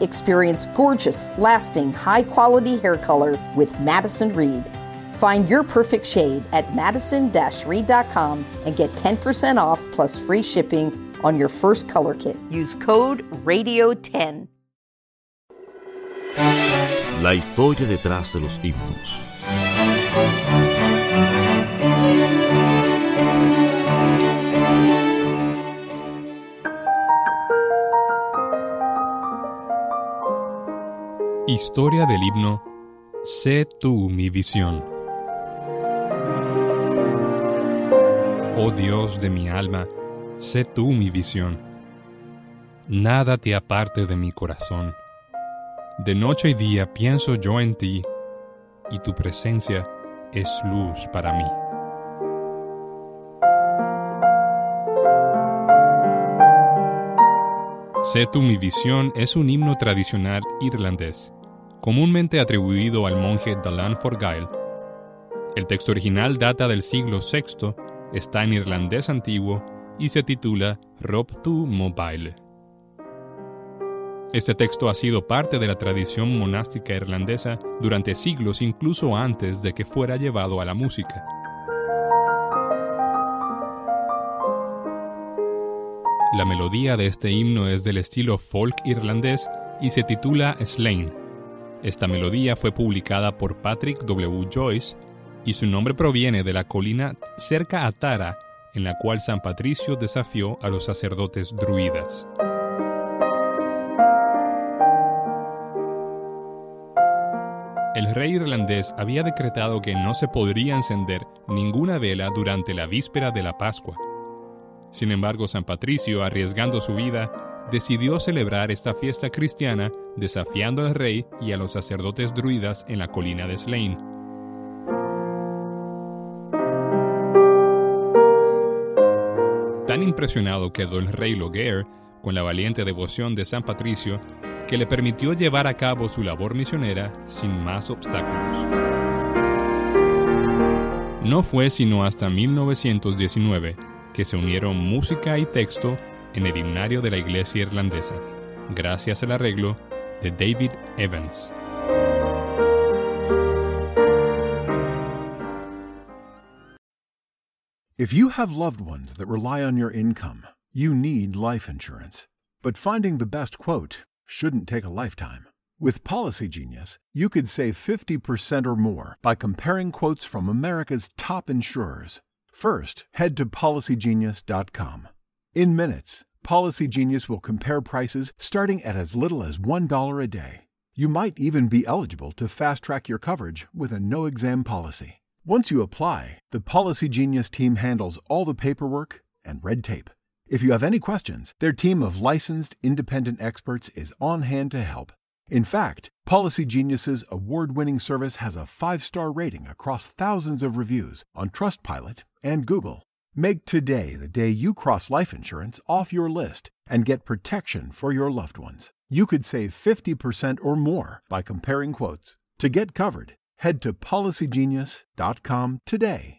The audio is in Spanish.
Experience gorgeous, lasting, high quality hair color with Madison Reed. Find your perfect shade at madison reed.com and get 10% off plus free shipping on your first color kit. Use code RADIO10. La historia detrás de los himnos. Historia del himno Sé tú mi visión. Oh Dios de mi alma, sé tú mi visión. Nada te aparte de mi corazón. De noche y día pienso yo en ti, y tu presencia es luz para mí. Sé tú mi visión es un himno tradicional irlandés, comúnmente atribuido al monje Dalan Forgail. El texto original data del siglo VI, está en irlandés antiguo y se titula Rob tu Mobile. Este texto ha sido parte de la tradición monástica irlandesa durante siglos incluso antes de que fuera llevado a la música. La melodía de este himno es del estilo folk irlandés y se titula Slain. Esta melodía fue publicada por Patrick W. Joyce y su nombre proviene de la colina cerca a Tara, en la cual San Patricio desafió a los sacerdotes druidas. El rey irlandés había decretado que no se podría encender ninguna vela durante la víspera de la Pascua. Sin embargo, San Patricio, arriesgando su vida, decidió celebrar esta fiesta cristiana desafiando al rey y a los sacerdotes druidas en la colina de Slane. Tan impresionado quedó el rey Loguer con la valiente devoción de San Patricio que le permitió llevar a cabo su labor misionera sin más obstáculos. No fue sino hasta 1919 que se unieron música y texto en el himnario de la iglesia irlandesa, gracias al arreglo de David Evans. If you have loved ones that rely on your income, you need life insurance. But finding the best quote shouldn't take a lifetime. With Policy Genius, you could save 50% or more by comparing quotes from America's top insurers. First, head to policygenius.com. In minutes, Policy Genius will compare prices starting at as little as $1 a day. You might even be eligible to fast track your coverage with a no exam policy. Once you apply, the Policy Genius team handles all the paperwork and red tape. If you have any questions, their team of licensed independent experts is on hand to help. In fact, Policy Genius's award-winning service has a 5-star rating across thousands of reviews on Trustpilot and Google. Make today the day you cross life insurance off your list and get protection for your loved ones. You could save 50% or more by comparing quotes. To get covered, head to policygenius.com today.